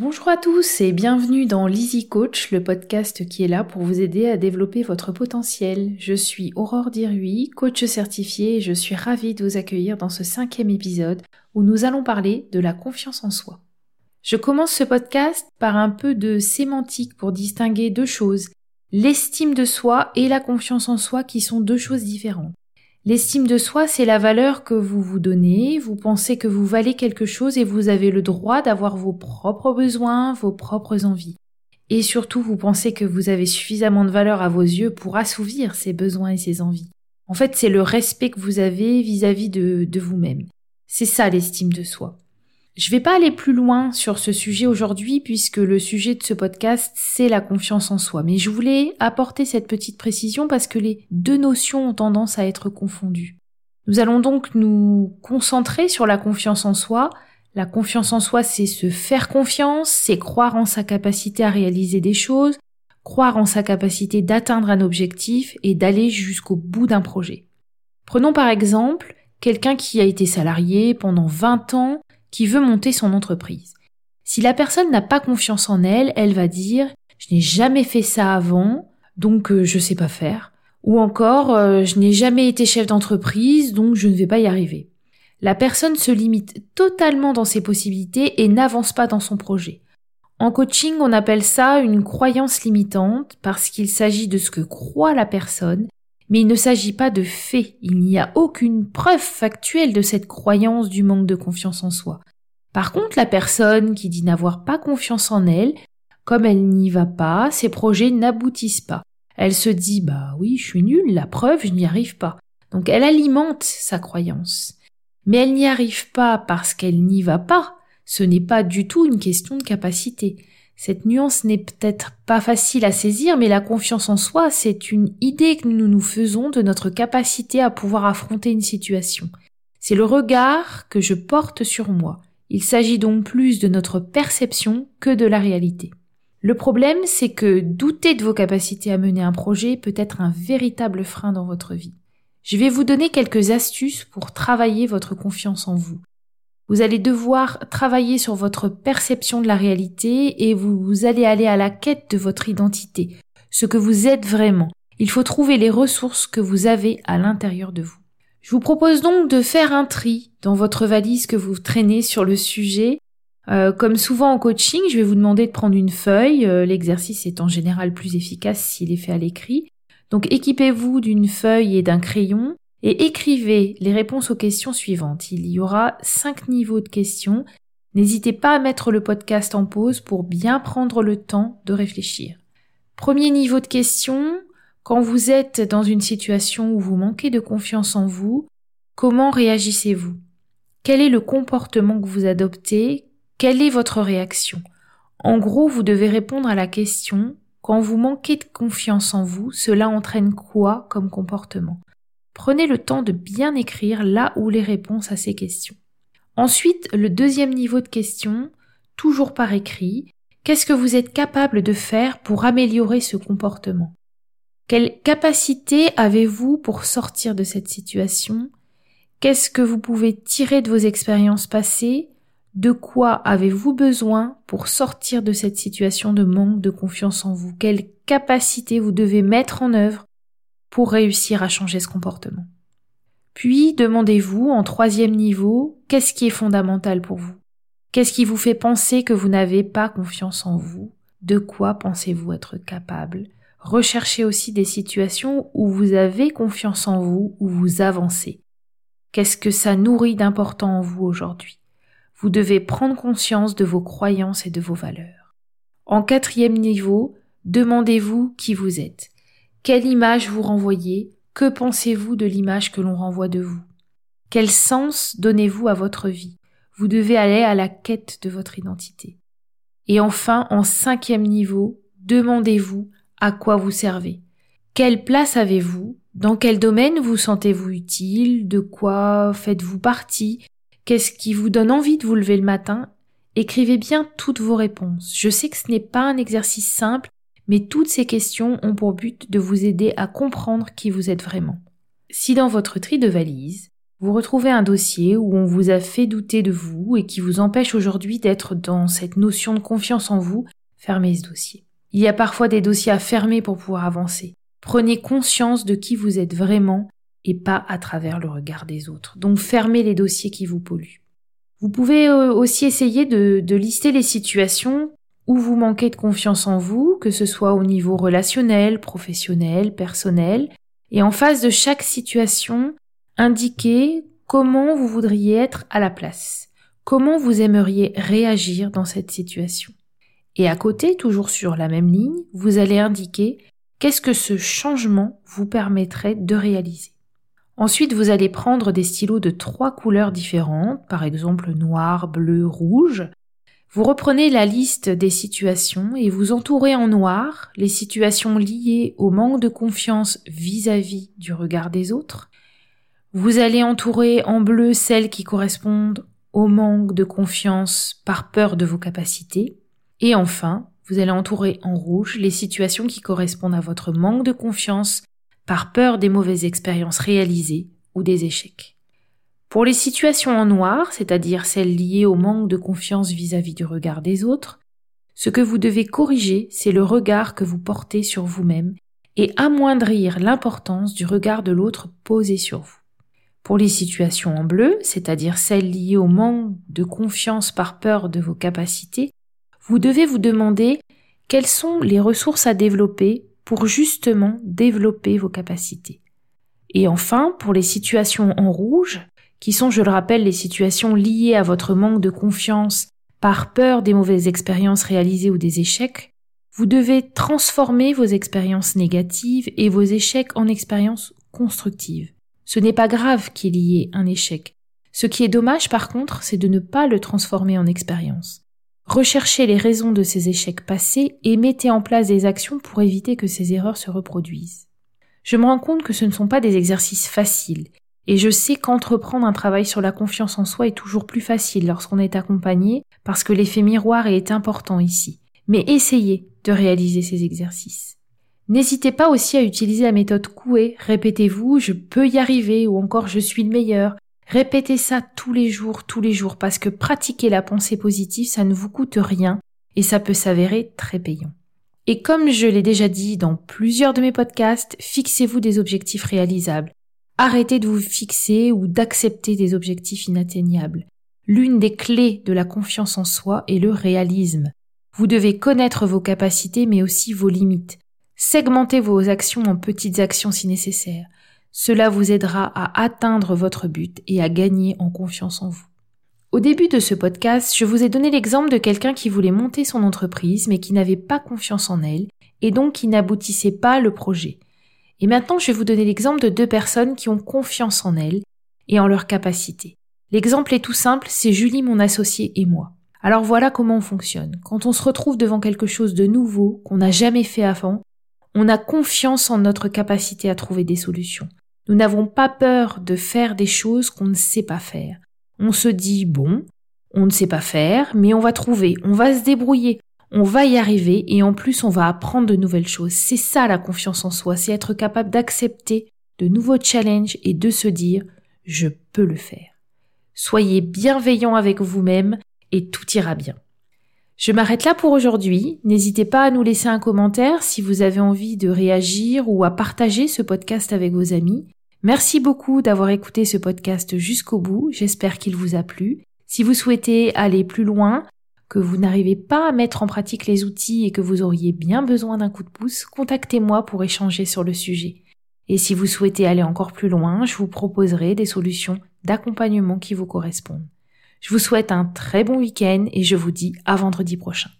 Bonjour à tous et bienvenue dans l'Easy Coach, le podcast qui est là pour vous aider à développer votre potentiel. Je suis Aurore Dirui, coach certifié et je suis ravie de vous accueillir dans ce cinquième épisode où nous allons parler de la confiance en soi. Je commence ce podcast par un peu de sémantique pour distinguer deux choses, l'estime de soi et la confiance en soi qui sont deux choses différentes. L'estime de soi, c'est la valeur que vous vous donnez, vous pensez que vous valez quelque chose et vous avez le droit d'avoir vos propres besoins, vos propres envies. Et surtout, vous pensez que vous avez suffisamment de valeur à vos yeux pour assouvir ces besoins et ces envies. En fait, c'est le respect que vous avez vis-à-vis de, de vous-même. C'est ça l'estime de soi. Je vais pas aller plus loin sur ce sujet aujourd'hui puisque le sujet de ce podcast c'est la confiance en soi. Mais je voulais apporter cette petite précision parce que les deux notions ont tendance à être confondues. Nous allons donc nous concentrer sur la confiance en soi. La confiance en soi c'est se faire confiance, c'est croire en sa capacité à réaliser des choses, croire en sa capacité d'atteindre un objectif et d'aller jusqu'au bout d'un projet. Prenons par exemple quelqu'un qui a été salarié pendant 20 ans qui veut monter son entreprise. Si la personne n'a pas confiance en elle, elle va dire je n'ai jamais fait ça avant, donc euh, je sais pas faire. Ou encore euh, je n'ai jamais été chef d'entreprise, donc je ne vais pas y arriver. La personne se limite totalement dans ses possibilités et n'avance pas dans son projet. En coaching, on appelle ça une croyance limitante parce qu'il s'agit de ce que croit la personne, mais il ne s'agit pas de fait. Il n'y a aucune preuve factuelle de cette croyance du manque de confiance en soi. Par contre, la personne qui dit n'avoir pas confiance en elle, comme elle n'y va pas, ses projets n'aboutissent pas. Elle se dit bah oui, je suis nulle, la preuve, je n'y arrive pas. Donc elle alimente sa croyance. Mais elle n'y arrive pas parce qu'elle n'y va pas. Ce n'est pas du tout une question de capacité. Cette nuance n'est peut-être pas facile à saisir, mais la confiance en soi, c'est une idée que nous nous faisons de notre capacité à pouvoir affronter une situation. C'est le regard que je porte sur moi. Il s'agit donc plus de notre perception que de la réalité. Le problème, c'est que douter de vos capacités à mener un projet peut être un véritable frein dans votre vie. Je vais vous donner quelques astuces pour travailler votre confiance en vous. Vous allez devoir travailler sur votre perception de la réalité et vous, allez aller à la quête de votre identité, ce que vous êtes vraiment. Il faut trouver les ressources que vous avez à l'intérieur de vous. Je vous propose donc de faire un tri dans votre valise que vous traînez sur le sujet. Euh, comme souvent en coaching, je vais vous demander de prendre une feuille. Euh, l'exercice est en général plus efficace s'il est fait à l'écrit. Donc équipez-vous d'une feuille et d'un crayon et écrivez les réponses aux questions suivantes. Il y aura cinq niveaux de questions. N'hésitez pas à mettre le podcast en pause pour bien prendre le temps de réfléchir. Premier niveau de questions, quand vous êtes dans une situation où vous manquez de confiance en vous, comment réagissez-vous? Quel est le comportement que vous adoptez? Quelle est votre réaction? En gros, vous devez répondre à la question quand vous manquez de confiance en vous, cela entraîne quoi comme comportement? Prenez le temps de bien écrire là où les réponses à ces questions. Ensuite, le deuxième niveau de question, toujours par écrit, qu'est-ce que vous êtes capable de faire pour améliorer ce comportement? Quelle capacité avez-vous pour sortir de cette situation? Qu'est-ce que vous pouvez tirer de vos expériences passées? De quoi avez-vous besoin pour sortir de cette situation de manque de confiance en vous? Quelle capacité vous devez mettre en œuvre pour réussir à changer ce comportement Puis demandez-vous en troisième niveau, qu'est-ce qui est fondamental pour vous? Qu'est-ce qui vous fait penser que vous n'avez pas confiance en vous? De quoi pensez-vous être capable? Recherchez aussi des situations où vous avez confiance en vous, où vous avancez. Qu'est-ce que ça nourrit d'important en vous aujourd'hui? Vous devez prendre conscience de vos croyances et de vos valeurs. En quatrième niveau, demandez-vous qui vous êtes. Quelle image vous renvoyez? Que pensez-vous de l'image que l'on renvoie de vous? Quel sens donnez-vous à votre vie? Vous devez aller à la quête de votre identité. Et enfin, en cinquième niveau, demandez-vous à quoi vous servez. Quelle place avez-vous? Dans quel domaine vous sentez-vous utile? De quoi faites-vous partie? Qu'est-ce qui vous donne envie de vous lever le matin? Écrivez bien toutes vos réponses. Je sais que ce n'est pas un exercice simple, mais toutes ces questions ont pour but de vous aider à comprendre qui vous êtes vraiment. Si dans votre tri de valise, vous retrouvez un dossier où on vous a fait douter de vous et qui vous empêche aujourd'hui d'être dans cette notion de confiance en vous, fermez ce dossier. Il y a parfois des dossiers à fermer pour pouvoir avancer. Prenez conscience de qui vous êtes vraiment et pas à travers le regard des autres. Donc fermez les dossiers qui vous polluent. Vous pouvez euh, aussi essayer de, de lister les situations où vous manquez de confiance en vous, que ce soit au niveau relationnel, professionnel, personnel, et en face de chaque situation, indiquez comment vous voudriez être à la place, comment vous aimeriez réagir dans cette situation. Et à côté, toujours sur la même ligne, vous allez indiquer qu'est-ce que ce changement vous permettrait de réaliser. Ensuite, vous allez prendre des stylos de trois couleurs différentes, par exemple noir, bleu, rouge. Vous reprenez la liste des situations et vous entourez en noir les situations liées au manque de confiance vis-à-vis du regard des autres. Vous allez entourer en bleu celles qui correspondent au manque de confiance par peur de vos capacités. Et enfin, vous allez entourer en rouge les situations qui correspondent à votre manque de confiance par peur des mauvaises expériences réalisées ou des échecs. Pour les situations en noir, c'est-à-dire celles liées au manque de confiance vis-à-vis du regard des autres, ce que vous devez corriger, c'est le regard que vous portez sur vous-même et amoindrir l'importance du regard de l'autre posé sur vous. Pour les situations en bleu, c'est-à-dire celles liées au manque de confiance par peur de vos capacités, vous devez vous demander quelles sont les ressources à développer pour justement développer vos capacités. Et enfin, pour les situations en rouge, qui sont, je le rappelle, les situations liées à votre manque de confiance par peur des mauvaises expériences réalisées ou des échecs, vous devez transformer vos expériences négatives et vos échecs en expériences constructives. Ce n'est pas grave qu'il y ait un échec. Ce qui est dommage par contre, c'est de ne pas le transformer en expérience. Recherchez les raisons de ces échecs passés et mettez en place des actions pour éviter que ces erreurs se reproduisent. Je me rends compte que ce ne sont pas des exercices faciles, et je sais qu'entreprendre un travail sur la confiance en soi est toujours plus facile lorsqu'on est accompagné, parce que l'effet miroir est important ici. Mais essayez de réaliser ces exercices. N'hésitez pas aussi à utiliser la méthode Coué, répétez-vous je peux y arriver ou encore je suis le meilleur, Répétez ça tous les jours, tous les jours, parce que pratiquer la pensée positive, ça ne vous coûte rien et ça peut s'avérer très payant. Et comme je l'ai déjà dit dans plusieurs de mes podcasts, fixez-vous des objectifs réalisables. Arrêtez de vous fixer ou d'accepter des objectifs inatteignables. L'une des clés de la confiance en soi est le réalisme. Vous devez connaître vos capacités mais aussi vos limites. Segmentez vos actions en petites actions si nécessaire. Cela vous aidera à atteindre votre but et à gagner en confiance en vous. Au début de ce podcast, je vous ai donné l'exemple de quelqu'un qui voulait monter son entreprise mais qui n'avait pas confiance en elle et donc qui n'aboutissait pas le projet. Et maintenant, je vais vous donner l'exemple de deux personnes qui ont confiance en elles et en leurs capacités. L'exemple est tout simple, c'est Julie, mon associée, et moi. Alors voilà comment on fonctionne. Quand on se retrouve devant quelque chose de nouveau qu'on n'a jamais fait avant, on a confiance en notre capacité à trouver des solutions. Nous n'avons pas peur de faire des choses qu'on ne sait pas faire. On se dit, bon, on ne sait pas faire, mais on va trouver, on va se débrouiller, on va y arriver et en plus on va apprendre de nouvelles choses. C'est ça la confiance en soi, c'est être capable d'accepter de nouveaux challenges et de se dire, je peux le faire. Soyez bienveillant avec vous-même et tout ira bien. Je m'arrête là pour aujourd'hui. N'hésitez pas à nous laisser un commentaire si vous avez envie de réagir ou à partager ce podcast avec vos amis. Merci beaucoup d'avoir écouté ce podcast jusqu'au bout, j'espère qu'il vous a plu. Si vous souhaitez aller plus loin, que vous n'arrivez pas à mettre en pratique les outils et que vous auriez bien besoin d'un coup de pouce, contactez-moi pour échanger sur le sujet. Et si vous souhaitez aller encore plus loin, je vous proposerai des solutions d'accompagnement qui vous correspondent. Je vous souhaite un très bon week-end et je vous dis à vendredi prochain.